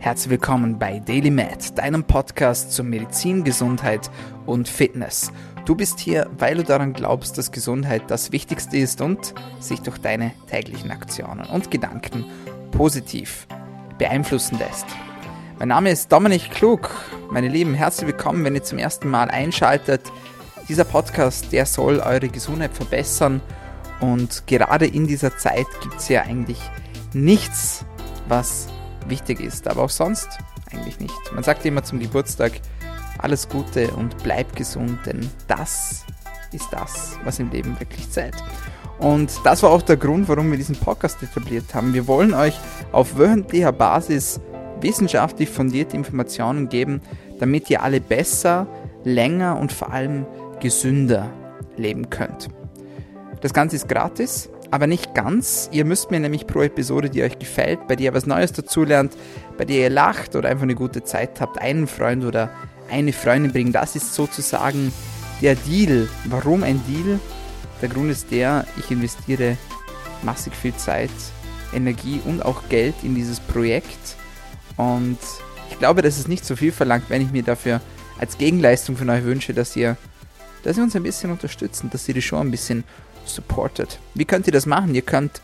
Herzlich willkommen bei Daily Med, deinem Podcast zur Medizin, Gesundheit und Fitness. Du bist hier, weil du daran glaubst, dass Gesundheit das Wichtigste ist und sich durch deine täglichen Aktionen und Gedanken positiv beeinflussen lässt. Mein Name ist Dominik Klug. Meine Lieben, herzlich willkommen, wenn ihr zum ersten Mal einschaltet. Dieser Podcast, der soll eure Gesundheit verbessern und gerade in dieser Zeit gibt es ja eigentlich nichts, was wichtig ist, aber auch sonst eigentlich nicht. Man sagt immer zum Geburtstag alles Gute und bleib gesund, denn das ist das, was im Leben wirklich zählt. Und das war auch der Grund, warum wir diesen Podcast etabliert haben. Wir wollen euch auf wöchentlicher Basis wissenschaftlich fundierte Informationen geben, damit ihr alle besser, länger und vor allem gesünder leben könnt. Das Ganze ist gratis aber nicht ganz. Ihr müsst mir nämlich pro Episode, die euch gefällt, bei der ihr was Neues dazulernt, bei der ihr lacht oder einfach eine gute Zeit habt, einen Freund oder eine Freundin bringen. Das ist sozusagen der Deal. Warum ein Deal? Der Grund ist der, ich investiere massig viel Zeit, Energie und auch Geld in dieses Projekt. Und ich glaube, dass es nicht so viel verlangt, wenn ich mir dafür als Gegenleistung von euch wünsche, dass ihr, dass ihr uns ein bisschen unterstützen, dass ihr die Show ein bisschen supportet. Wie könnt ihr das machen? Ihr könnt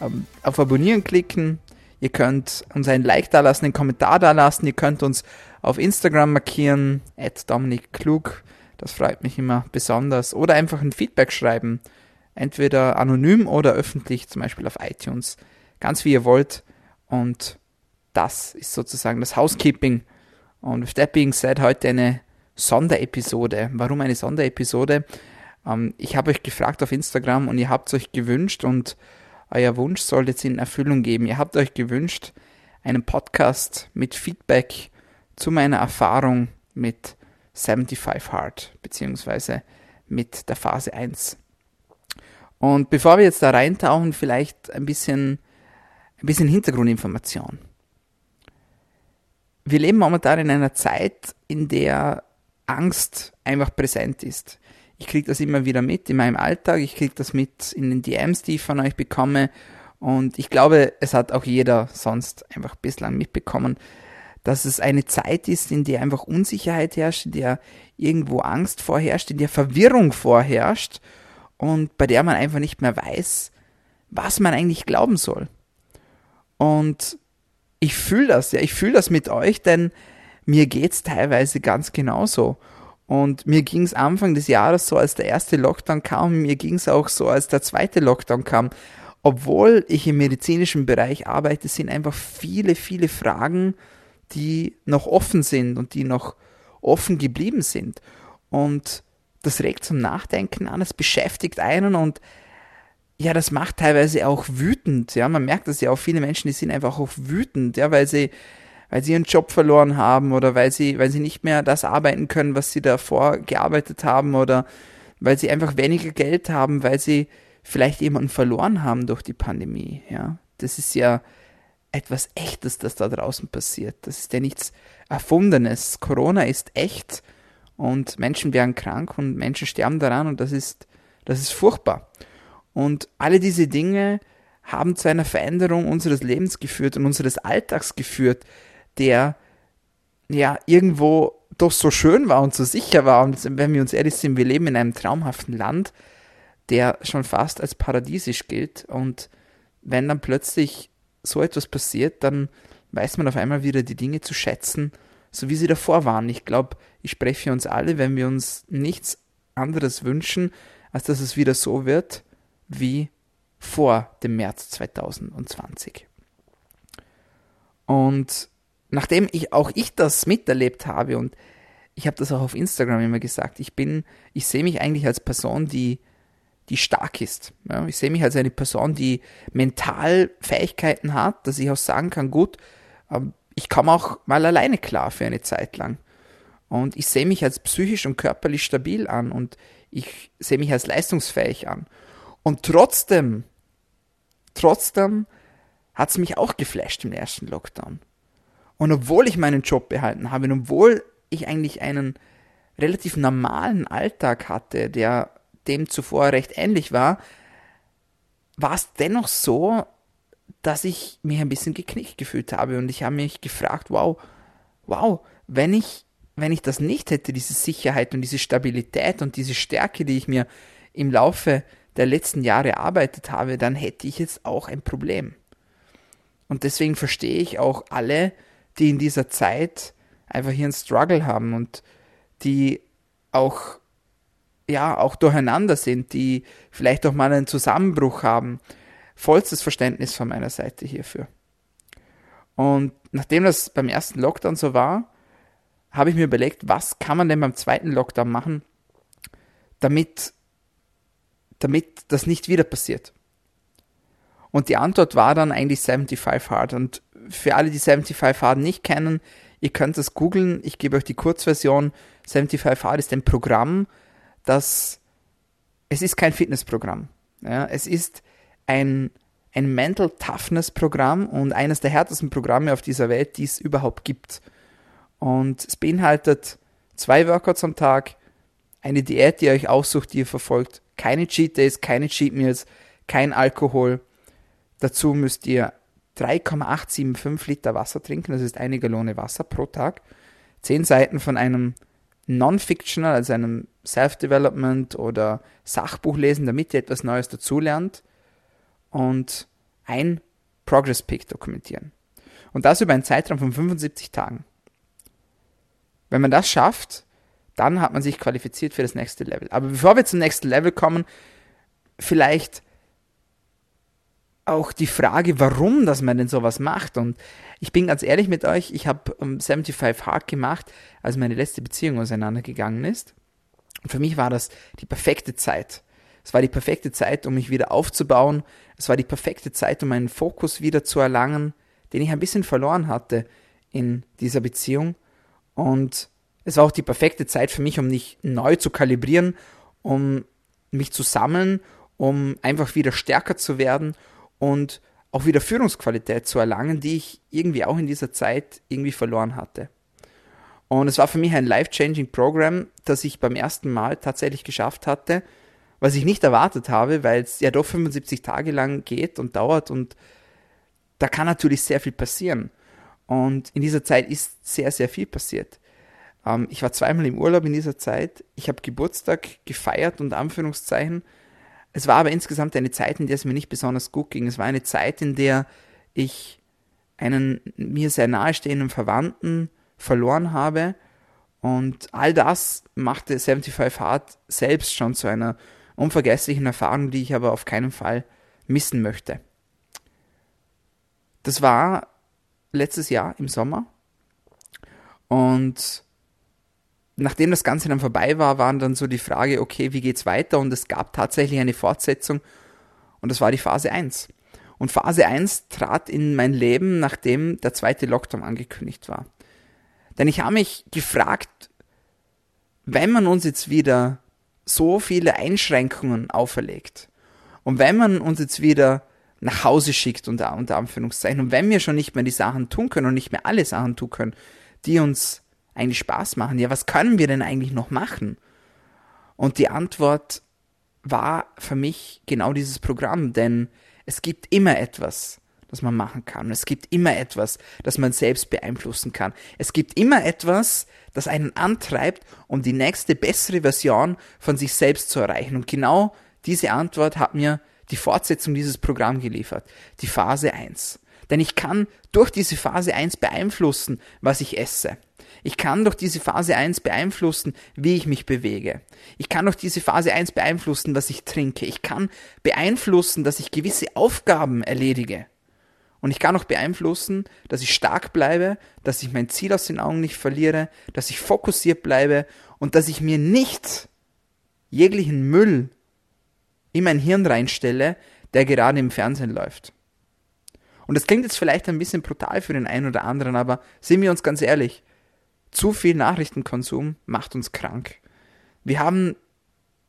ähm, auf Abonnieren klicken, ihr könnt uns ein Like da lassen, einen Kommentar da lassen, ihr könnt uns auf Instagram markieren, at Dominik Klug, das freut mich immer besonders, oder einfach ein Feedback schreiben, entweder anonym oder öffentlich, zum Beispiel auf iTunes, ganz wie ihr wollt und das ist sozusagen das Housekeeping. Und with that being said, heute eine Sonderepisode. Warum eine Sonderepisode? Ähm, ich habe euch gefragt auf Instagram und ihr habt es euch gewünscht und euer Wunsch soll jetzt in Erfüllung geben. Ihr habt euch gewünscht, einen Podcast mit Feedback zu meiner Erfahrung mit 75 Hard beziehungsweise mit der Phase 1. Und bevor wir jetzt da reintauchen, vielleicht ein bisschen, ein bisschen Hintergrundinformation. Wir leben momentan in einer Zeit, in der Angst einfach präsent ist. Ich kriege das immer wieder mit in meinem Alltag, ich kriege das mit in den DMs, die ich von euch bekomme. Und ich glaube, es hat auch jeder sonst einfach bislang mitbekommen, dass es eine Zeit ist, in der einfach Unsicherheit herrscht, in der irgendwo Angst vorherrscht, in der Verwirrung vorherrscht und bei der man einfach nicht mehr weiß, was man eigentlich glauben soll. Und ich fühle das, ja, ich fühle das mit euch, denn mir geht's teilweise ganz genauso. Und mir ging es Anfang des Jahres so, als der erste Lockdown kam, mir ging es auch so, als der zweite Lockdown kam. Obwohl ich im medizinischen Bereich arbeite, sind einfach viele, viele Fragen, die noch offen sind und die noch offen geblieben sind. Und das regt zum Nachdenken an, es beschäftigt einen und ja, das macht teilweise auch wütend. Ja, man merkt das ja auch viele Menschen, die sind einfach auch wütend, ja, weil sie weil sie ihren Job verloren haben oder weil sie, weil sie nicht mehr das arbeiten können, was sie davor gearbeitet haben oder weil sie einfach weniger Geld haben, weil sie vielleicht jemanden verloren haben durch die Pandemie, ja. Das ist ja etwas Echtes, das da draußen passiert. Das ist ja nichts Erfundenes. Corona ist echt und Menschen werden krank und Menschen sterben daran und das ist, das ist furchtbar. Und alle diese Dinge haben zu einer Veränderung unseres Lebens geführt und unseres Alltags geführt, der ja irgendwo doch so schön war und so sicher war. Und wenn wir uns ehrlich sind, wir leben in einem traumhaften Land, der schon fast als paradiesisch gilt. Und wenn dann plötzlich so etwas passiert, dann weiß man auf einmal wieder die Dinge zu schätzen, so wie sie davor waren. Ich glaube, ich spreche für uns alle, wenn wir uns nichts anderes wünschen, als dass es wieder so wird wie vor dem März 2020. Und nachdem ich auch ich das miterlebt habe und ich habe das auch auf Instagram immer gesagt, ich bin, ich sehe mich eigentlich als Person, die, die stark ist. Ja, ich sehe mich als eine Person, die mental Fähigkeiten hat, dass ich auch sagen kann, gut, ähm, ich komme auch mal alleine klar für eine Zeit lang. Und ich sehe mich als psychisch und körperlich stabil an und ich sehe mich als leistungsfähig an. Und trotzdem, trotzdem hat es mich auch geflasht im ersten Lockdown. Und obwohl ich meinen Job behalten habe und obwohl ich eigentlich einen relativ normalen Alltag hatte, der dem zuvor recht ähnlich war, war es dennoch so, dass ich mich ein bisschen geknickt gefühlt habe und ich habe mich gefragt, wow, wow, wenn ich, wenn ich das nicht hätte, diese Sicherheit und diese Stabilität und diese Stärke, die ich mir im Laufe der letzten Jahre erarbeitet habe, dann hätte ich jetzt auch ein Problem. Und deswegen verstehe ich auch alle, die in dieser Zeit einfach hier einen Struggle haben und die auch ja auch durcheinander sind, die vielleicht auch mal einen Zusammenbruch haben. Vollstes Verständnis von meiner Seite hierfür. Und nachdem das beim ersten Lockdown so war, habe ich mir überlegt, was kann man denn beim zweiten Lockdown machen, damit, damit das nicht wieder passiert. Und die Antwort war dann eigentlich 75 Hard. Und für alle, die 75 Hard nicht kennen, ihr könnt das googeln. Ich gebe euch die Kurzversion. 75 Hard ist ein Programm, das, es ist kein Fitnessprogramm. Ja, es ist ein, ein Mental Toughness Programm und eines der härtesten Programme auf dieser Welt, die es überhaupt gibt. Und es beinhaltet zwei Workouts am Tag, eine Diät, die ihr euch aussucht, die ihr verfolgt, keine Cheat Days, keine Cheat Meals, kein Alkohol. Dazu müsst ihr 3,875 Liter Wasser trinken, das ist eine Gallone Wasser pro Tag. Zehn Seiten von einem Non-Fictional, also einem Self-Development oder Sachbuch lesen, damit ihr etwas Neues dazulernt und ein Progress Pick dokumentieren. Und das über einen Zeitraum von 75 Tagen. Wenn man das schafft, dann hat man sich qualifiziert für das nächste Level. Aber bevor wir zum nächsten Level kommen, vielleicht auch die Frage, warum dass man denn sowas macht. Und ich bin ganz ehrlich mit euch, ich habe um, 75 Hard gemacht, als meine letzte Beziehung auseinandergegangen ist. Und für mich war das die perfekte Zeit. Es war die perfekte Zeit, um mich wieder aufzubauen. Es war die perfekte Zeit, um meinen Fokus wieder zu erlangen, den ich ein bisschen verloren hatte in dieser Beziehung. Und es war auch die perfekte Zeit für mich, um mich neu zu kalibrieren, um mich zu sammeln, um einfach wieder stärker zu werden und auch wieder Führungsqualität zu erlangen, die ich irgendwie auch in dieser Zeit irgendwie verloren hatte. Und es war für mich ein life-changing Programm, das ich beim ersten Mal tatsächlich geschafft hatte, was ich nicht erwartet habe, weil es ja doch 75 Tage lang geht und dauert und da kann natürlich sehr viel passieren. Und in dieser Zeit ist sehr, sehr viel passiert. Ähm, ich war zweimal im Urlaub in dieser Zeit. Ich habe Geburtstag gefeiert und Anführungszeichen es war aber insgesamt eine Zeit, in der es mir nicht besonders gut ging. Es war eine Zeit, in der ich einen mir sehr nahestehenden Verwandten verloren habe. Und all das machte 75 Hard selbst schon zu einer unvergesslichen Erfahrung, die ich aber auf keinen Fall missen möchte. Das war letztes Jahr im Sommer. Und nachdem das Ganze dann vorbei war, waren dann so die Frage, okay, wie geht's weiter? Und es gab tatsächlich eine Fortsetzung und das war die Phase 1. Und Phase 1 trat in mein Leben, nachdem der zweite Lockdown angekündigt war. Denn ich habe mich gefragt, wenn man uns jetzt wieder so viele Einschränkungen auferlegt und wenn man uns jetzt wieder nach Hause schickt, unter, unter Anführungszeichen, und wenn wir schon nicht mehr die Sachen tun können und nicht mehr alle Sachen tun können, die uns eigentlich Spaß machen. Ja, was können wir denn eigentlich noch machen? Und die Antwort war für mich genau dieses Programm, denn es gibt immer etwas, das man machen kann. Es gibt immer etwas, das man selbst beeinflussen kann. Es gibt immer etwas, das einen antreibt, um die nächste bessere Version von sich selbst zu erreichen. Und genau diese Antwort hat mir die Fortsetzung dieses Programms geliefert. Die Phase 1. Denn ich kann durch diese Phase 1 beeinflussen, was ich esse. Ich kann durch diese Phase 1 beeinflussen, wie ich mich bewege. Ich kann durch diese Phase 1 beeinflussen, was ich trinke. Ich kann beeinflussen, dass ich gewisse Aufgaben erledige. Und ich kann auch beeinflussen, dass ich stark bleibe, dass ich mein Ziel aus den Augen nicht verliere, dass ich fokussiert bleibe und dass ich mir nicht jeglichen Müll in mein Hirn reinstelle, der gerade im Fernsehen läuft. Und das klingt jetzt vielleicht ein bisschen brutal für den einen oder anderen, aber sehen wir uns ganz ehrlich, zu viel Nachrichtenkonsum macht uns krank. Wir haben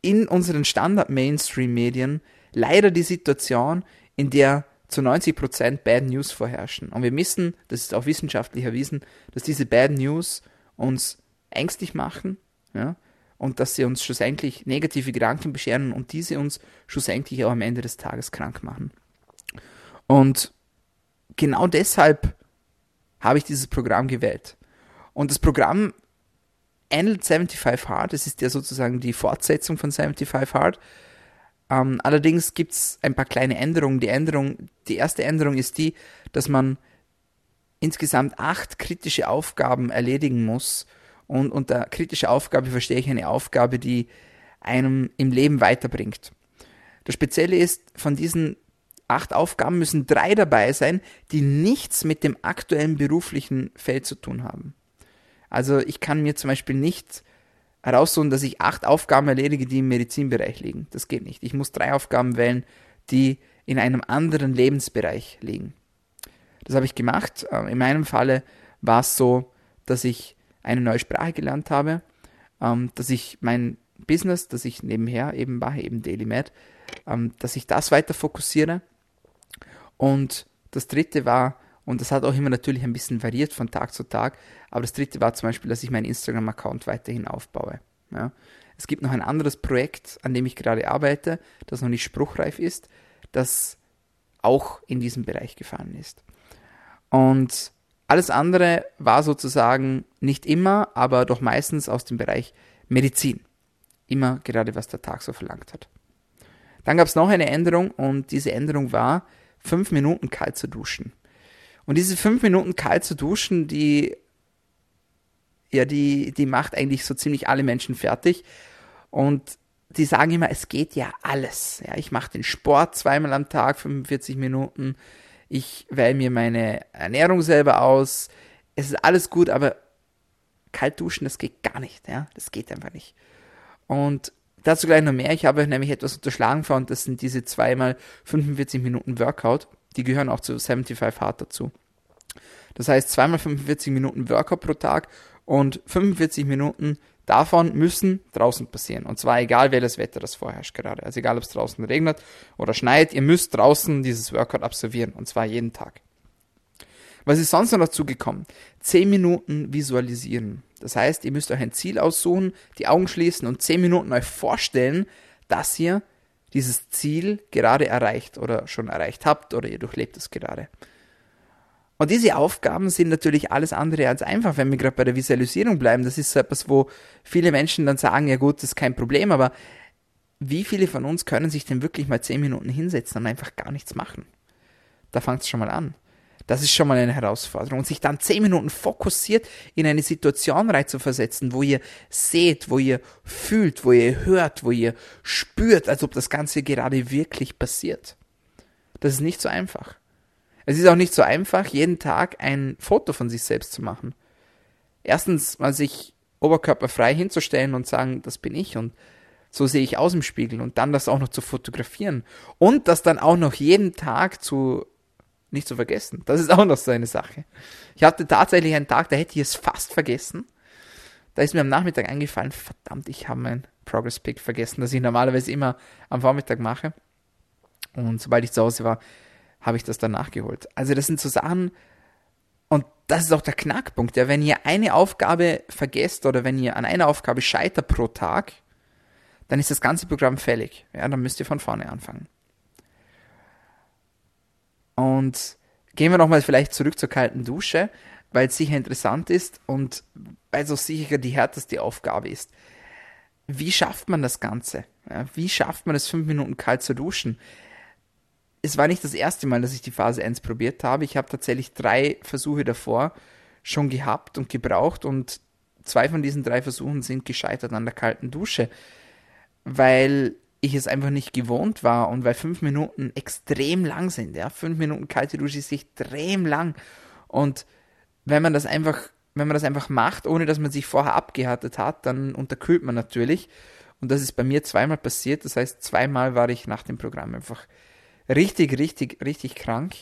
in unseren Standard-Mainstream-Medien leider die Situation, in der zu 90% Bad News vorherrschen. Und wir wissen, das ist auch wissenschaftlich erwiesen, dass diese Bad News uns ängstlich machen ja, und dass sie uns schlussendlich negative Gedanken bescheren und diese uns schlussendlich auch am Ende des Tages krank machen. Und genau deshalb habe ich dieses Programm gewählt. Und das Programm ähnelt 75 Hard, das ist ja sozusagen die Fortsetzung von 75 Hard. Ähm, allerdings gibt es ein paar kleine Änderungen. Die Änderung, die erste Änderung ist die, dass man insgesamt acht kritische Aufgaben erledigen muss. Und unter kritische Aufgabe verstehe ich eine Aufgabe, die einem im Leben weiterbringt. Das Spezielle ist, von diesen acht Aufgaben müssen drei dabei sein, die nichts mit dem aktuellen beruflichen Feld zu tun haben. Also ich kann mir zum Beispiel nicht heraussuchen, dass ich acht Aufgaben erledige, die im Medizinbereich liegen. Das geht nicht. Ich muss drei Aufgaben wählen, die in einem anderen Lebensbereich liegen. Das habe ich gemacht. Ähm, in meinem Falle war es so, dass ich eine neue Sprache gelernt habe, ähm, dass ich mein Business, das ich nebenher eben mache, eben DailyMed, ähm, dass ich das weiter fokussiere. Und das dritte war, und das hat auch immer natürlich ein bisschen variiert von Tag zu Tag, aber das dritte war zum Beispiel, dass ich meinen Instagram-Account weiterhin aufbaue. Ja. Es gibt noch ein anderes Projekt, an dem ich gerade arbeite, das noch nicht spruchreif ist, das auch in diesem Bereich gefallen ist. Und alles andere war sozusagen nicht immer, aber doch meistens aus dem Bereich Medizin. Immer gerade, was der Tag so verlangt hat. Dann gab es noch eine Änderung und diese Änderung war, fünf Minuten kalt zu duschen. Und diese fünf Minuten kalt zu duschen, die, ja, die, die macht eigentlich so ziemlich alle Menschen fertig. Und die sagen immer, es geht ja alles. Ja, ich mache den Sport zweimal am Tag, 45 Minuten ich wähle mir meine Ernährung selber aus, es ist alles gut, aber kalt duschen, das geht gar nicht, ja, das geht einfach nicht. Und dazu gleich noch mehr, ich habe nämlich etwas unterschlagen und das sind diese zweimal 45 Minuten Workout, die gehören auch zu 75 Hard dazu. Das heißt, zweimal 45 Minuten Workout pro Tag und 45 Minuten davon müssen draußen passieren. Und zwar egal, welches Wetter das vorherrscht gerade. Also egal, ob es draußen regnet oder schneit, ihr müsst draußen dieses Workout absolvieren. Und zwar jeden Tag. Was ist sonst noch dazu gekommen? Zehn Minuten visualisieren. Das heißt, ihr müsst euch ein Ziel aussuchen, die Augen schließen und zehn Minuten euch vorstellen, dass ihr dieses Ziel gerade erreicht oder schon erreicht habt oder ihr durchlebt es gerade. Und diese Aufgaben sind natürlich alles andere als einfach, wenn wir gerade bei der Visualisierung bleiben. Das ist so etwas, wo viele Menschen dann sagen, ja gut, das ist kein Problem, aber wie viele von uns können sich denn wirklich mal zehn Minuten hinsetzen und einfach gar nichts machen? Da fängt es schon mal an. Das ist schon mal eine Herausforderung. Und sich dann zehn Minuten fokussiert in eine Situation reinzuversetzen, wo ihr seht, wo ihr fühlt, wo ihr hört, wo ihr spürt, als ob das Ganze gerade wirklich passiert. Das ist nicht so einfach. Es ist auch nicht so einfach, jeden Tag ein Foto von sich selbst zu machen. Erstens mal sich oberkörperfrei hinzustellen und sagen, das bin ich und so sehe ich aus im Spiegel und dann das auch noch zu fotografieren und das dann auch noch jeden Tag zu nicht zu vergessen. Das ist auch noch so eine Sache. Ich hatte tatsächlich einen Tag, da hätte ich es fast vergessen. Da ist mir am Nachmittag eingefallen, verdammt, ich habe mein Progress Pick vergessen, das ich normalerweise immer am Vormittag mache. Und sobald ich zu Hause war, habe ich das dann nachgeholt. Also das sind so Sachen, und das ist auch der Knackpunkt, ja, wenn ihr eine Aufgabe vergesst oder wenn ihr an einer Aufgabe scheitert pro Tag, dann ist das ganze Programm fällig. Ja, dann müsst ihr von vorne anfangen. Und gehen wir nochmal vielleicht zurück zur kalten Dusche, weil es sicher interessant ist und weil es auch sicher die härteste Aufgabe ist. Wie schafft man das Ganze? Wie schafft man es, fünf Minuten kalt zu duschen? es war nicht das erste Mal, dass ich die Phase 1 probiert habe. Ich habe tatsächlich drei Versuche davor schon gehabt und gebraucht und zwei von diesen drei Versuchen sind gescheitert an der kalten Dusche, weil ich es einfach nicht gewohnt war und weil fünf Minuten extrem lang sind. Ja, fünf Minuten kalte Dusche ist extrem lang und wenn man das einfach, wenn man das einfach macht, ohne dass man sich vorher abgehärtet hat, dann unterkühlt man natürlich. Und das ist bei mir zweimal passiert. Das heißt, zweimal war ich nach dem Programm einfach richtig, richtig, richtig krank.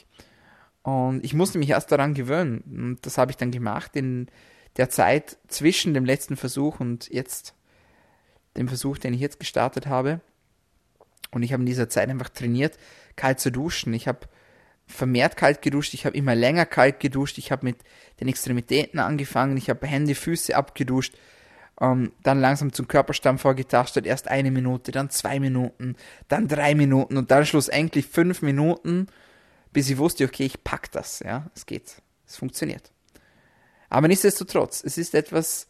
Und ich musste mich erst daran gewöhnen. Und das habe ich dann gemacht in der Zeit zwischen dem letzten Versuch und jetzt dem Versuch, den ich jetzt gestartet habe. Und ich habe in dieser Zeit einfach trainiert, kalt zu duschen. Ich habe vermehrt kalt geduscht, ich habe immer länger kalt geduscht, ich habe mit den Extremitäten angefangen, ich habe Hände, Füße abgeduscht ähm, dann langsam zum Körperstamm vorgetastet, erst eine Minute, dann zwei Minuten, dann drei Minuten und dann schlussendlich fünf Minuten, bis ich wusste, okay, ich pack das, ja, es geht, es funktioniert. Aber nichtsdestotrotz, es ist etwas,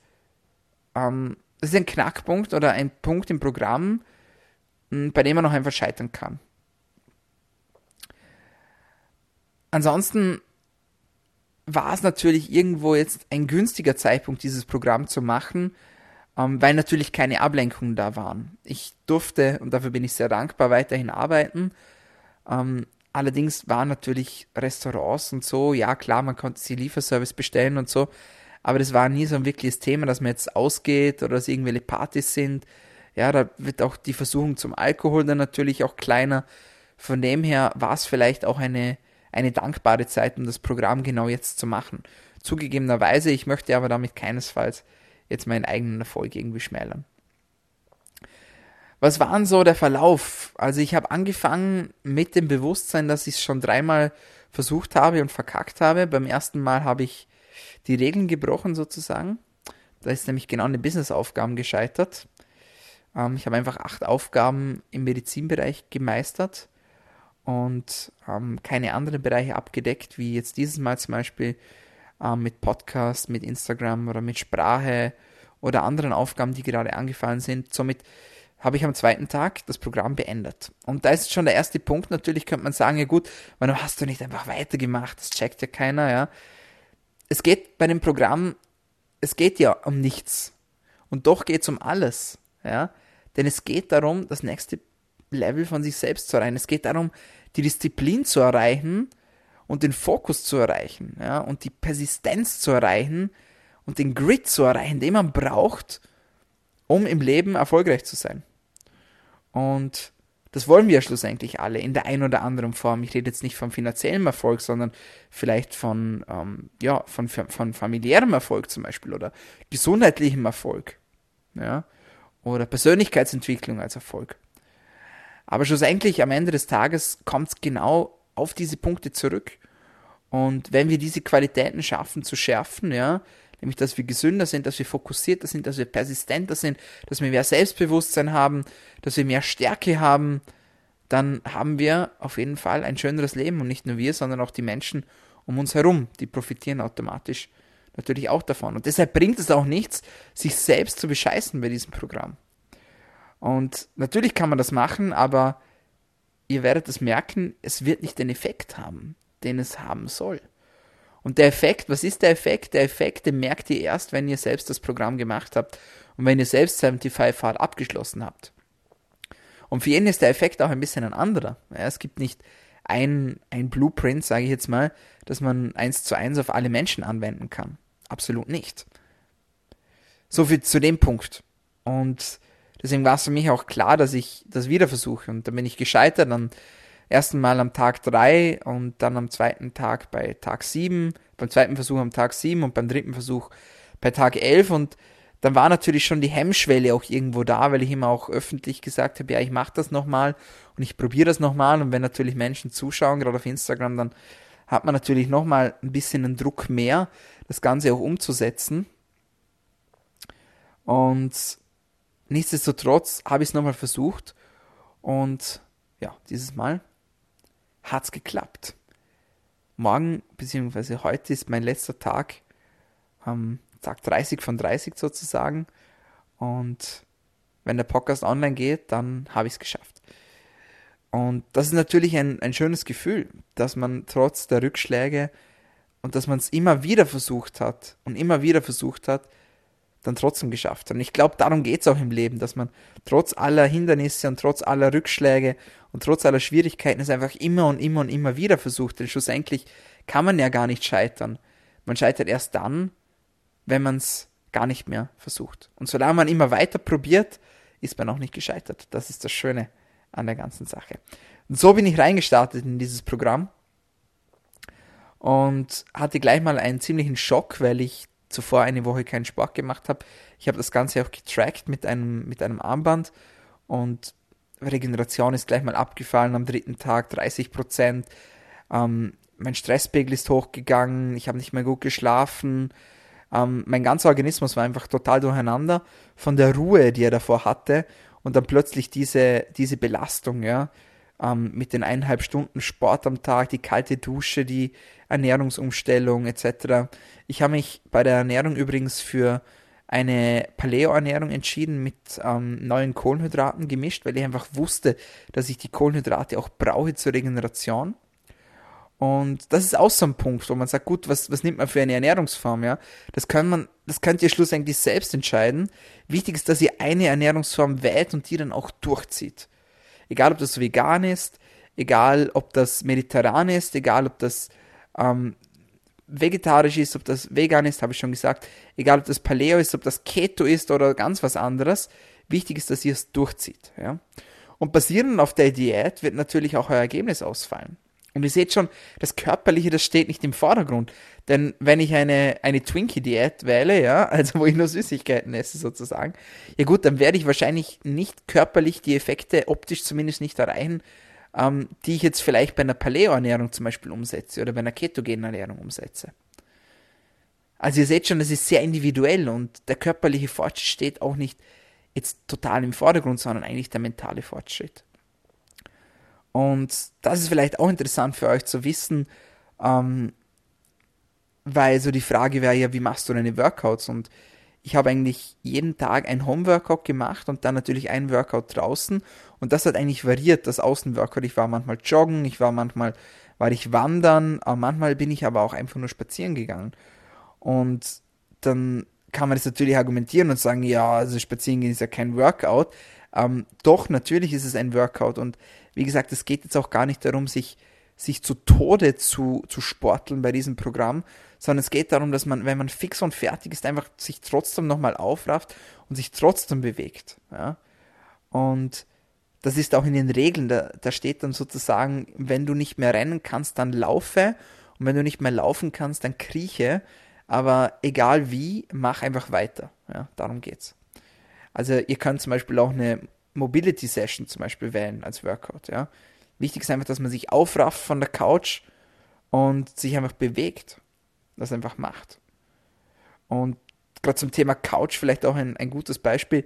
ähm, es ist ein Knackpunkt oder ein Punkt im Programm, bei dem man noch einfach scheitern kann. Ansonsten war es natürlich irgendwo jetzt ein günstiger Zeitpunkt, dieses Programm zu machen, ähm, weil natürlich keine Ablenkungen da waren. Ich durfte, und dafür bin ich sehr dankbar, weiterhin arbeiten. Ähm, allerdings waren natürlich Restaurants und so, ja klar, man konnte sie Lieferservice bestellen und so, aber das war nie so ein wirkliches Thema, dass man jetzt ausgeht oder dass irgendwelche Partys sind. Ja, da wird auch die Versuchung zum Alkohol dann natürlich auch kleiner. Von dem her war es vielleicht auch eine, eine dankbare Zeit, um das Programm genau jetzt zu machen. Zugegebenerweise, ich möchte aber damit keinesfalls jetzt meinen eigenen Erfolg irgendwie schmälern. Was war denn so der Verlauf? Also ich habe angefangen mit dem Bewusstsein, dass ich es schon dreimal versucht habe und verkackt habe. Beim ersten Mal habe ich die Regeln gebrochen sozusagen. Da ist nämlich genau eine Businessaufgaben gescheitert. Ähm, ich habe einfach acht Aufgaben im Medizinbereich gemeistert und ähm, keine anderen Bereiche abgedeckt, wie jetzt dieses Mal zum Beispiel ähm, mit Podcast, mit Instagram oder mit Sprache oder anderen Aufgaben, die gerade angefallen sind. Somit habe ich am zweiten Tag das Programm beendet. Und da ist schon der erste Punkt. Natürlich könnte man sagen, ja gut, warum hast du nicht einfach weitergemacht? Das checkt ja keiner, ja. Es geht bei dem Programm, es geht ja um nichts. Und doch geht es um alles, ja. Denn es geht darum, das nächste Level von sich selbst zu erreichen. Es geht darum, die Disziplin zu erreichen und den Fokus zu erreichen, ja, und die Persistenz zu erreichen und den Grit zu erreichen, den man braucht, um im Leben erfolgreich zu sein. Und das wollen wir schlussendlich alle in der einen oder anderen Form. Ich rede jetzt nicht von finanziellem Erfolg, sondern vielleicht von, ähm, ja, von, von familiärem Erfolg zum Beispiel oder gesundheitlichem Erfolg. Ja, oder Persönlichkeitsentwicklung als Erfolg. Aber schlussendlich am Ende des Tages kommt es genau auf diese Punkte zurück. Und wenn wir diese Qualitäten schaffen zu schärfen, ja, nämlich dass wir gesünder sind, dass wir fokussierter sind, dass wir persistenter sind, dass wir mehr Selbstbewusstsein haben, dass wir mehr Stärke haben, dann haben wir auf jeden Fall ein schöneres Leben und nicht nur wir, sondern auch die Menschen um uns herum, die profitieren automatisch natürlich auch davon. Und deshalb bringt es auch nichts, sich selbst zu bescheißen bei diesem Programm. Und natürlich kann man das machen, aber ihr werdet es merken, es wird nicht den Effekt haben, den es haben soll. Und der Effekt, was ist der Effekt? Der Effekt, den merkt ihr erst, wenn ihr selbst das Programm gemacht habt und wenn ihr selbst 75 Fahrt abgeschlossen habt. Und für jeden ist der Effekt auch ein bisschen ein anderer. Ja, es gibt nicht ein, ein Blueprint, sage ich jetzt mal, dass man eins zu eins auf alle Menschen anwenden kann. Absolut nicht. So viel zu dem Punkt. Und deswegen war es für mich auch klar, dass ich das wieder versuche. Und dann bin ich gescheitert am ersten Mal am Tag 3 und dann am zweiten Tag bei Tag 7, beim zweiten Versuch am Tag 7 und beim dritten Versuch bei Tag 11 und dann war natürlich schon die Hemmschwelle auch irgendwo da, weil ich immer auch öffentlich gesagt habe, ja, ich mache das nochmal und ich probiere das nochmal und wenn natürlich Menschen zuschauen, gerade auf Instagram, dann hat man natürlich nochmal ein bisschen einen Druck mehr, das Ganze auch umzusetzen. Und nichtsdestotrotz habe ich es nochmal versucht und ja, dieses Mal hat es geklappt. Morgen bzw. heute ist mein letzter Tag, ähm, Tag 30 von 30 sozusagen. Und wenn der Podcast online geht, dann habe ich es geschafft. Und das ist natürlich ein, ein schönes Gefühl, dass man trotz der Rückschläge und dass man es immer wieder versucht hat und immer wieder versucht hat, dann trotzdem geschafft hat. Und ich glaube, darum geht es auch im Leben, dass man trotz aller Hindernisse und trotz aller Rückschläge und trotz aller Schwierigkeiten es einfach immer und immer und immer wieder versucht. Denn schlussendlich kann man ja gar nicht scheitern. Man scheitert erst dann, wenn man es gar nicht mehr versucht. Und solange man immer weiter probiert, ist man auch nicht gescheitert. Das ist das Schöne an der ganzen Sache. Und so bin ich reingestartet in dieses Programm und hatte gleich mal einen ziemlichen Schock, weil ich zuvor eine Woche keinen Sport gemacht habe. Ich habe das Ganze auch getrackt mit einem, mit einem Armband und Regeneration ist gleich mal abgefallen am dritten Tag, 30 Prozent. Ähm, mein Stresspegel ist hochgegangen, ich habe nicht mehr gut geschlafen. Ähm, mein ganzer Organismus war einfach total durcheinander von der Ruhe, die er davor hatte und dann plötzlich diese, diese Belastung, ja. Ähm, mit den eineinhalb Stunden Sport am Tag, die kalte Dusche, die Ernährungsumstellung etc. Ich habe mich bei der Ernährung übrigens für eine Paleo-Ernährung entschieden mit ähm, neuen Kohlenhydraten gemischt, weil ich einfach wusste, dass ich die Kohlenhydrate auch brauche zur Regeneration. Und das ist auch so ein Punkt, wo man sagt, gut, was, was nimmt man für eine Ernährungsform, ja? Das kann man, das könnt ihr schlussendlich selbst entscheiden. Wichtig ist, dass ihr eine Ernährungsform wählt und die dann auch durchzieht. Egal, ob das vegan ist, egal, ob das mediterran ist, egal, ob das ähm, vegetarisch ist, ob das vegan ist, habe ich schon gesagt, egal, ob das Paleo ist, ob das Keto ist oder ganz was anderes. Wichtig ist, dass ihr es durchzieht, ja? Und basierend auf der Diät wird natürlich auch euer Ergebnis ausfallen. Und ihr seht schon, das Körperliche, das steht nicht im Vordergrund. Denn wenn ich eine, eine Twinkie-Diät wähle, ja, also wo ich nur Süßigkeiten esse sozusagen, ja gut, dann werde ich wahrscheinlich nicht körperlich die Effekte optisch zumindest nicht erreichen, ähm, die ich jetzt vielleicht bei einer Paleo-Ernährung zum Beispiel umsetze oder bei einer ketogenen Ernährung umsetze. Also ihr seht schon, das ist sehr individuell und der körperliche Fortschritt steht auch nicht jetzt total im Vordergrund, sondern eigentlich der mentale Fortschritt. Und das ist vielleicht auch interessant für euch zu wissen, ähm, weil so die Frage wäre ja, wie machst du deine Workouts? Und ich habe eigentlich jeden Tag ein Home-Workout gemacht und dann natürlich ein Workout draußen. Und das hat eigentlich variiert, das Außen-Workout. Ich war manchmal joggen, ich war manchmal, war ich wandern, aber manchmal bin ich aber auch einfach nur spazieren gegangen. Und dann kann man das natürlich argumentieren und sagen, ja, also spazieren gehen ist ja kein Workout. Ähm, doch, natürlich ist es ein Workout und wie gesagt, es geht jetzt auch gar nicht darum, sich, sich zu Tode zu, zu sporteln bei diesem Programm, sondern es geht darum, dass man, wenn man fix und fertig ist, einfach sich trotzdem nochmal aufrafft und sich trotzdem bewegt. Ja? Und das ist auch in den Regeln, da, da steht dann sozusagen, wenn du nicht mehr rennen kannst, dann laufe und wenn du nicht mehr laufen kannst, dann krieche, aber egal wie, mach einfach weiter. Ja, darum geht's. Also ihr könnt zum Beispiel auch eine Mobility Session zum Beispiel wählen als Workout. Ja. Wichtig ist einfach, dass man sich aufrafft von der Couch und sich einfach bewegt. Das einfach macht. Und gerade zum Thema Couch vielleicht auch ein, ein gutes Beispiel.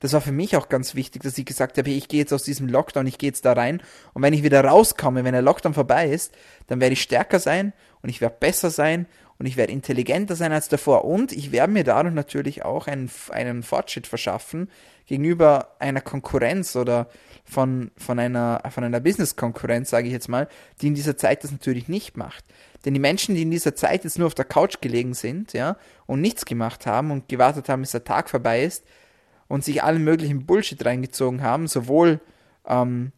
Das war für mich auch ganz wichtig, dass ich gesagt habe, ich gehe jetzt aus diesem Lockdown, ich gehe jetzt da rein und wenn ich wieder rauskomme, wenn der Lockdown vorbei ist, dann werde ich stärker sein und ich werde besser sein und ich werde intelligenter sein als davor und ich werde mir dadurch natürlich auch einen, einen Fortschritt verschaffen gegenüber einer Konkurrenz oder von, von einer, von einer Business-Konkurrenz, sage ich jetzt mal, die in dieser Zeit das natürlich nicht macht. Denn die Menschen, die in dieser Zeit jetzt nur auf der Couch gelegen sind, ja, und nichts gemacht haben und gewartet haben, bis der Tag vorbei ist und sich allen möglichen Bullshit reingezogen haben, sowohl ähm,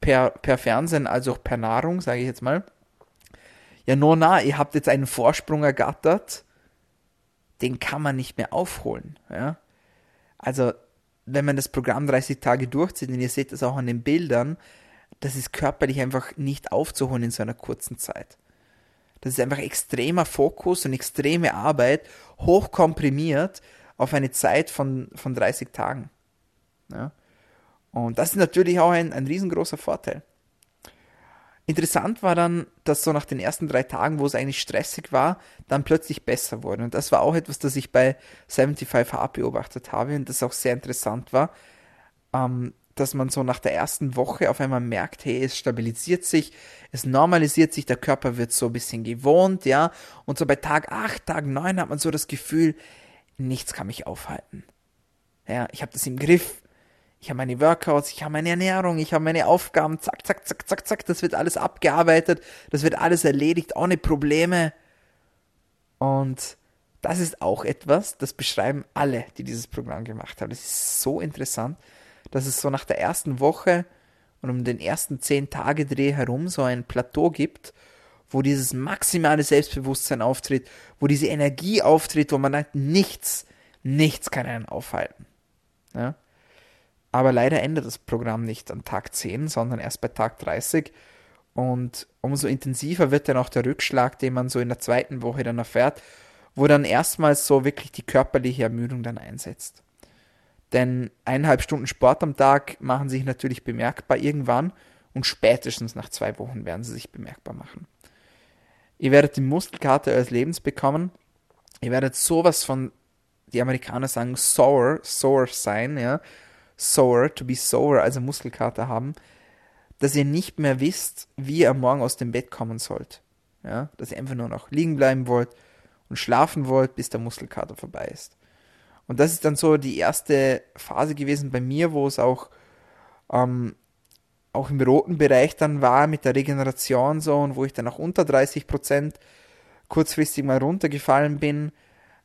per, per Fernsehen als auch per Nahrung, sage ich jetzt mal, ja, nur na, ihr habt jetzt einen Vorsprung ergattert, den kann man nicht mehr aufholen. Ja? Also, wenn man das Programm 30 Tage durchzieht, und ihr seht das auch an den Bildern, das ist körperlich einfach nicht aufzuholen in so einer kurzen Zeit. Das ist einfach extremer Fokus und extreme Arbeit, hochkomprimiert auf eine Zeit von, von 30 Tagen. Ja? Und das ist natürlich auch ein, ein riesengroßer Vorteil. Interessant war dann, dass so nach den ersten drei Tagen, wo es eigentlich stressig war, dann plötzlich besser wurde. Und das war auch etwas, das ich bei 75 Hard beobachtet habe und das auch sehr interessant war, ähm, dass man so nach der ersten Woche auf einmal merkt, hey, es stabilisiert sich, es normalisiert sich, der Körper wird so ein bisschen gewohnt, ja. Und so bei Tag 8, Tag 9 hat man so das Gefühl, nichts kann mich aufhalten. Ja, ich habe das im Griff, ich habe meine Workouts, ich habe meine Ernährung, ich habe meine Aufgaben, zack, zack, zack, zack, zack, das wird alles abgearbeitet, das wird alles erledigt, ohne Probleme. Und das ist auch etwas, das beschreiben alle, die dieses Programm gemacht haben. Das ist so interessant, dass es so nach der ersten Woche und um den ersten zehn Tage Dreh herum so ein Plateau gibt, wo dieses maximale Selbstbewusstsein auftritt, wo diese Energie auftritt, wo man sagt, nichts, nichts kann einen aufhalten. Ja? Aber leider endet das Programm nicht an Tag 10, sondern erst bei Tag 30. Und umso intensiver wird dann auch der Rückschlag, den man so in der zweiten Woche dann erfährt, wo dann erstmals so wirklich die körperliche Ermüdung dann einsetzt. Denn eineinhalb Stunden Sport am Tag machen sich natürlich bemerkbar irgendwann und spätestens nach zwei Wochen werden sie sich bemerkbar machen. Ihr werdet die Muskelkarte eures Lebens bekommen. Ihr werdet sowas von, die Amerikaner sagen, sore, sore sein, ja sore, to be sore, also Muskelkater haben, dass ihr nicht mehr wisst, wie ihr morgen aus dem Bett kommen sollt. Ja, dass ihr einfach nur noch liegen bleiben wollt und schlafen wollt, bis der Muskelkater vorbei ist. Und das ist dann so die erste Phase gewesen bei mir, wo es auch, ähm, auch im roten Bereich dann war mit der Regeneration so und wo ich dann auch unter 30 Prozent kurzfristig mal runtergefallen bin.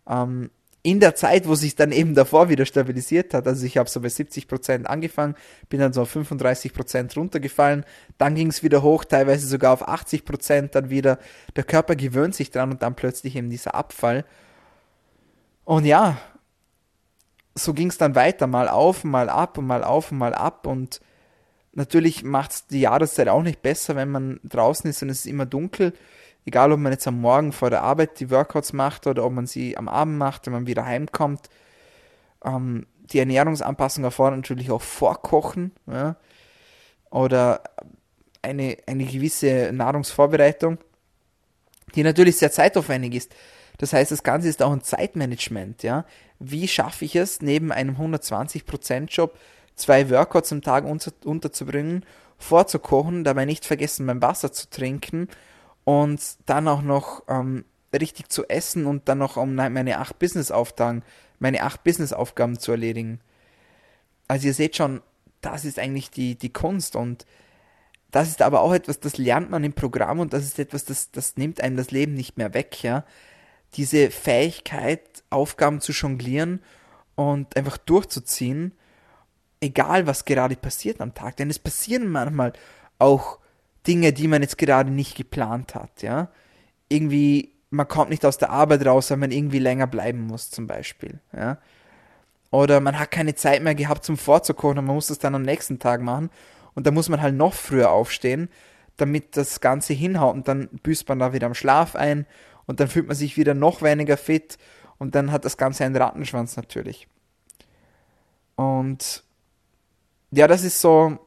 Ähm, in der Zeit, wo sich dann eben davor wieder stabilisiert hat, also ich habe so bei 70 Prozent angefangen, bin dann so auf 35 Prozent runtergefallen, dann ging es wieder hoch, teilweise sogar auf 80%, Prozent dann wieder, der Körper gewöhnt sich dran und dann plötzlich eben dieser Abfall. Und ja, so ging es dann weiter, mal auf, mal ab und mal auf und mal ab. Und natürlich macht es die Jahreszeit auch nicht besser, wenn man draußen ist und es ist immer dunkel egal ob man jetzt am Morgen vor der Arbeit die Workouts macht oder ob man sie am Abend macht, wenn man wieder heimkommt. Ähm, die Ernährungsanpassung erfordert natürlich auch Vorkochen ja, oder eine, eine gewisse Nahrungsvorbereitung, die natürlich sehr zeitaufwendig ist. Das heißt, das Ganze ist auch ein Zeitmanagement. Ja? Wie schaffe ich es, neben einem 120%-Job zwei Workouts am Tag unter, unterzubringen, vorzukochen, dabei nicht vergessen, mein Wasser zu trinken und dann auch noch ähm, richtig zu essen und dann noch um meine acht Business-Aufgaben, meine acht Business-Aufgaben zu erledigen. Also ihr seht schon, das ist eigentlich die, die Kunst und das ist aber auch etwas, das lernt man im Programm und das ist etwas, das, das nimmt einem das Leben nicht mehr weg, ja. Diese Fähigkeit, Aufgaben zu jonglieren und einfach durchzuziehen, egal was gerade passiert am Tag. Denn es passieren manchmal auch Dinge, die man jetzt gerade nicht geplant hat, ja. Irgendwie, man kommt nicht aus der Arbeit raus, weil man irgendwie länger bleiben muss, zum Beispiel, ja. Oder man hat keine Zeit mehr gehabt zum Vorzukochen und man muss das dann am nächsten Tag machen. Und da muss man halt noch früher aufstehen, damit das Ganze hinhaut und dann büßt man da wieder am Schlaf ein und dann fühlt man sich wieder noch weniger fit und dann hat das Ganze einen Rattenschwanz natürlich. Und ja, das ist so,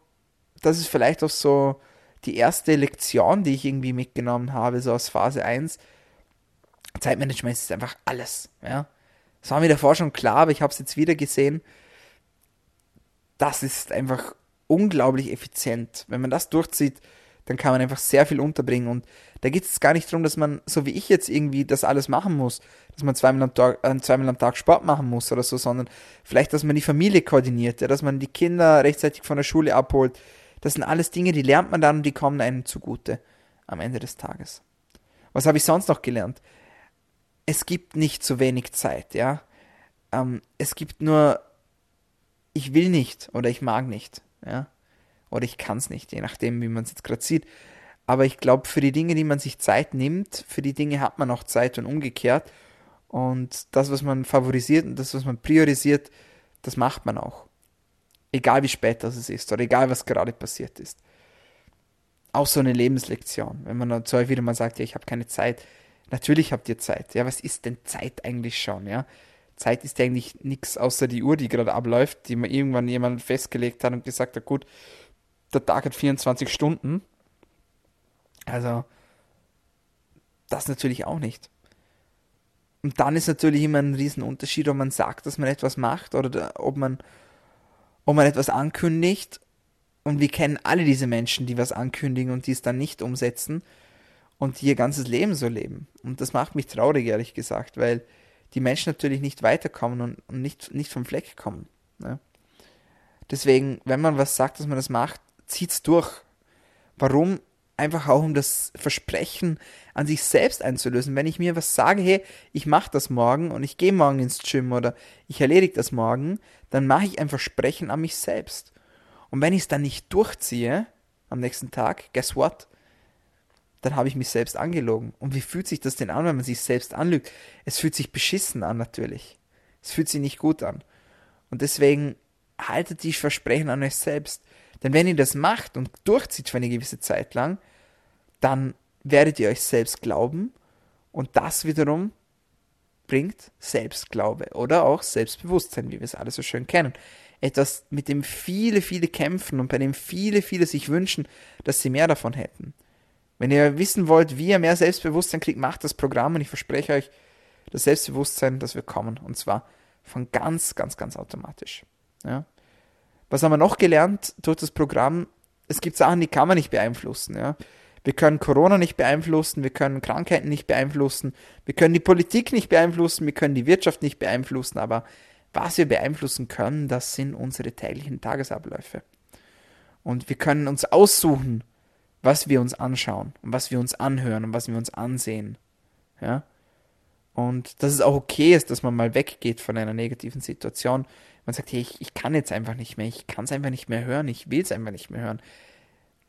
das ist vielleicht auch so die erste Lektion, die ich irgendwie mitgenommen habe, so aus Phase 1, Zeitmanagement ist einfach alles. Ja? Das war mir davor schon klar, aber ich habe es jetzt wieder gesehen. Das ist einfach unglaublich effizient. Wenn man das durchzieht, dann kann man einfach sehr viel unterbringen. Und da geht es gar nicht darum, dass man, so wie ich jetzt irgendwie das alles machen muss, dass man zweimal am, Tag, äh, zweimal am Tag Sport machen muss oder so, sondern vielleicht, dass man die Familie koordiniert, dass man die Kinder rechtzeitig von der Schule abholt, das sind alles Dinge, die lernt man dann und die kommen einem zugute am Ende des Tages. Was habe ich sonst noch gelernt? Es gibt nicht zu wenig Zeit, ja. Ähm, es gibt nur, ich will nicht oder ich mag nicht, ja. Oder ich kann es nicht, je nachdem, wie man es jetzt gerade sieht. Aber ich glaube, für die Dinge, die man sich Zeit nimmt, für die Dinge hat man auch Zeit und umgekehrt. Und das, was man favorisiert und das, was man priorisiert, das macht man auch. Egal wie spät das ist oder egal was gerade passiert ist. Auch so eine Lebenslektion. Wenn man dann zu wieder mal sagt, ja, ich habe keine Zeit. Natürlich habt ihr Zeit. Ja, was ist denn Zeit eigentlich schon? Ja, Zeit ist eigentlich nichts außer die Uhr, die gerade abläuft, die man irgendwann jemand festgelegt hat und gesagt hat, gut, der Tag hat 24 Stunden. Also, das natürlich auch nicht. Und dann ist natürlich immer ein Riesenunterschied, ob man sagt, dass man etwas macht oder ob man ob man etwas ankündigt und wir kennen alle diese Menschen, die was ankündigen und die es dann nicht umsetzen und die ihr ganzes Leben so leben. Und das macht mich traurig, ehrlich gesagt, weil die Menschen natürlich nicht weiterkommen und, und nicht, nicht vom Fleck kommen. Ne? Deswegen, wenn man was sagt, dass man das macht, zieht's durch. Warum? einfach auch um das Versprechen an sich selbst einzulösen. Wenn ich mir was sage, hey, ich mache das morgen und ich gehe morgen ins Gym oder ich erledige das morgen, dann mache ich ein Versprechen an mich selbst. Und wenn ich es dann nicht durchziehe am nächsten Tag, guess what? Dann habe ich mich selbst angelogen. Und wie fühlt sich das denn an, wenn man sich selbst anlügt? Es fühlt sich beschissen an, natürlich. Es fühlt sich nicht gut an. Und deswegen haltet die Versprechen an euch selbst. Denn wenn ihr das macht und durchzieht für eine gewisse Zeit lang, dann werdet ihr euch selbst glauben und das wiederum bringt Selbstglaube oder auch Selbstbewusstsein, wie wir es alle so schön kennen. Etwas, mit dem viele, viele kämpfen und bei dem viele, viele sich wünschen, dass sie mehr davon hätten. Wenn ihr wissen wollt, wie ihr mehr Selbstbewusstsein kriegt, macht das Programm und ich verspreche euch, das Selbstbewusstsein, das wird kommen. Und zwar von ganz, ganz, ganz automatisch. Ja? Was haben wir noch gelernt durch das Programm? es gibt Sachen, die kann man nicht beeinflussen, ja. Wir können Corona nicht beeinflussen, wir können Krankheiten nicht beeinflussen, wir können die Politik nicht beeinflussen, wir können die Wirtschaft nicht beeinflussen, aber was wir beeinflussen können, das sind unsere täglichen Tagesabläufe. Und wir können uns aussuchen, was wir uns anschauen und was wir uns anhören und was wir uns ansehen. Ja? Und dass es auch okay ist, dass man mal weggeht von einer negativen Situation. Man sagt, hey, ich, ich kann jetzt einfach nicht mehr, ich kann es einfach nicht mehr hören, ich will es einfach nicht mehr hören.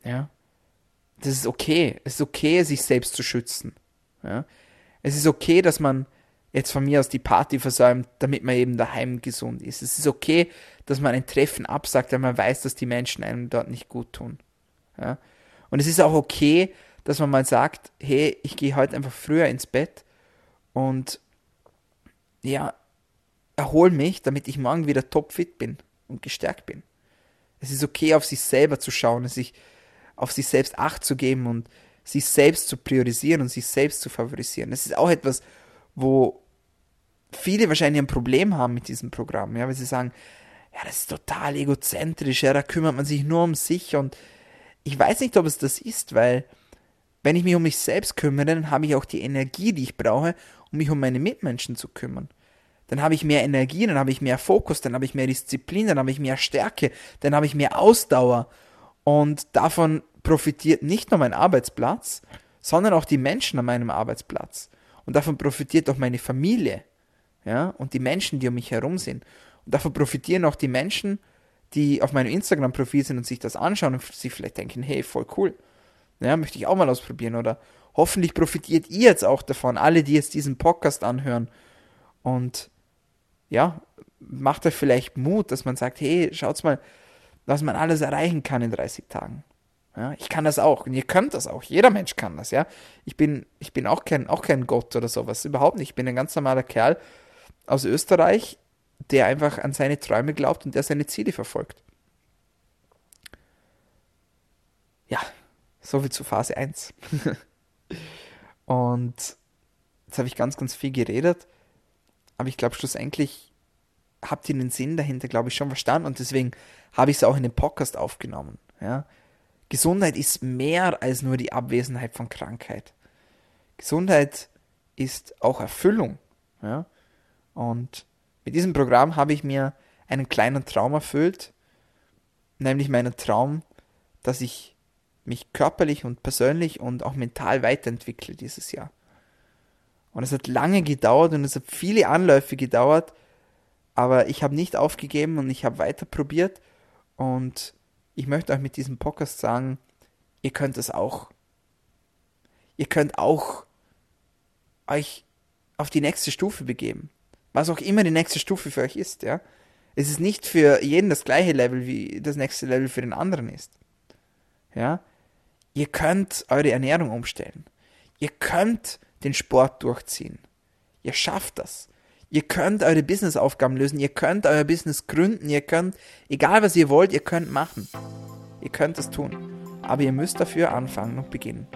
Ja. Das ist okay. Es ist okay, sich selbst zu schützen. Ja. Es ist okay, dass man jetzt von mir aus die Party versäumt, damit man eben daheim gesund ist. Es ist okay, dass man ein Treffen absagt, weil man weiß, dass die Menschen einem dort nicht gut tun. Ja? Und es ist auch okay, dass man mal sagt, hey, ich gehe heute einfach früher ins Bett und ja, erhol mich, damit ich morgen wieder topfit bin und gestärkt bin. Es ist okay, auf sich selber zu schauen, sich auf sich selbst Acht zu geben und sich selbst zu priorisieren und sich selbst zu favorisieren. Das ist auch etwas, wo viele wahrscheinlich ein Problem haben mit diesem Programm, ja, weil sie sagen, ja, das ist total egozentrisch, ja, da kümmert man sich nur um sich und ich weiß nicht, ob es das ist, weil wenn ich mich um mich selbst kümmere, dann habe ich auch die Energie, die ich brauche, um mich um meine Mitmenschen zu kümmern. Dann habe ich mehr Energie, dann habe ich mehr Fokus, dann habe ich mehr Disziplin, dann habe ich mehr Stärke, dann habe ich mehr Ausdauer. Und davon profitiert nicht nur mein Arbeitsplatz, sondern auch die Menschen an meinem Arbeitsplatz. Und davon profitiert auch meine Familie. Ja, und die Menschen, die um mich herum sind. Und davon profitieren auch die Menschen, die auf meinem Instagram-Profil sind und sich das anschauen und sich vielleicht denken, hey, voll cool. Ja, möchte ich auch mal ausprobieren. Oder hoffentlich profitiert ihr jetzt auch davon, alle, die jetzt diesen Podcast anhören. Und ja, macht euch vielleicht Mut, dass man sagt, hey, schaut's mal, was man alles erreichen kann in 30 Tagen. Ja, ich kann das auch und ihr könnt das auch. Jeder Mensch kann das, ja. Ich bin, ich bin auch kein, auch kein Gott oder sowas, überhaupt nicht. Ich bin ein ganz normaler Kerl aus Österreich, der einfach an seine Träume glaubt und der seine Ziele verfolgt. Ja, soviel zu Phase 1. und jetzt habe ich ganz, ganz viel geredet, aber ich glaube schlussendlich habt ihr den Sinn dahinter, glaube ich, schon verstanden und deswegen habe ich es auch in den Podcast aufgenommen. Ja, Gesundheit ist mehr als nur die Abwesenheit von Krankheit. Gesundheit ist auch Erfüllung. Ja? Und mit diesem Programm habe ich mir einen kleinen Traum erfüllt, nämlich meinen Traum, dass ich mich körperlich und persönlich und auch mental weiterentwickle dieses Jahr. Und es hat lange gedauert und es hat viele Anläufe gedauert, aber ich habe nicht aufgegeben und ich habe weiter probiert und ich möchte euch mit diesem Podcast sagen, ihr könnt es auch. Ihr könnt auch euch auf die nächste Stufe begeben. Was auch immer die nächste Stufe für euch ist, ja. Es ist nicht für jeden das gleiche Level, wie das nächste Level für den anderen ist. Ja. Ihr könnt eure Ernährung umstellen. Ihr könnt den Sport durchziehen. Ihr schafft das. Ihr könnt eure Businessaufgaben lösen, ihr könnt euer Business gründen, ihr könnt, egal was ihr wollt, ihr könnt machen. Ihr könnt es tun. Aber ihr müsst dafür anfangen und beginnen.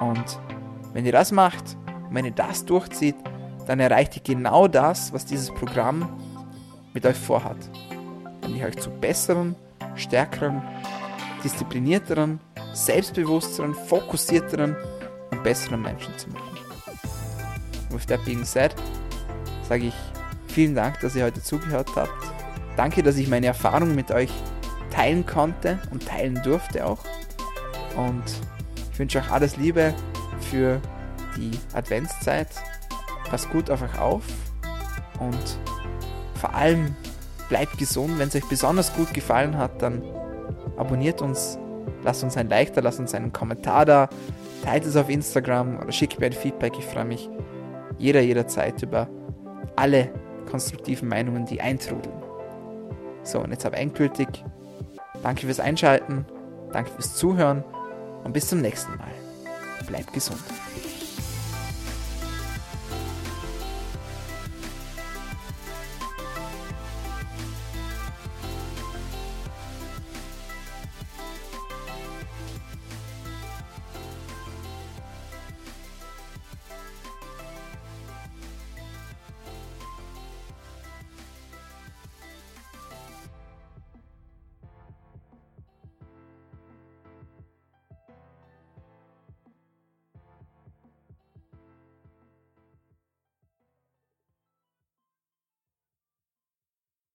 Und wenn ihr das macht, wenn ihr das durchzieht, dann erreicht ihr genau das, was dieses Programm mit euch vorhat. Nämlich euch zu besseren, stärkeren, disziplinierteren, selbstbewussteren, fokussierteren und besseren Menschen zu machen. With that being said, sage ich vielen Dank, dass ihr heute zugehört habt. Danke, dass ich meine Erfahrungen mit euch teilen konnte und teilen durfte auch. Und ich wünsche euch alles Liebe für die Adventszeit. Passt gut auf euch auf und vor allem bleibt gesund. Wenn es euch besonders gut gefallen hat, dann abonniert uns, lasst uns ein Like da, lasst uns einen Kommentar da, teilt es auf Instagram oder schickt mir ein Feedback. Ich freue mich jeder, jederzeit über alle konstruktiven Meinungen, die eintrudeln. So, und jetzt aber endgültig. Danke fürs Einschalten, danke fürs Zuhören und bis zum nächsten Mal. Bleibt gesund.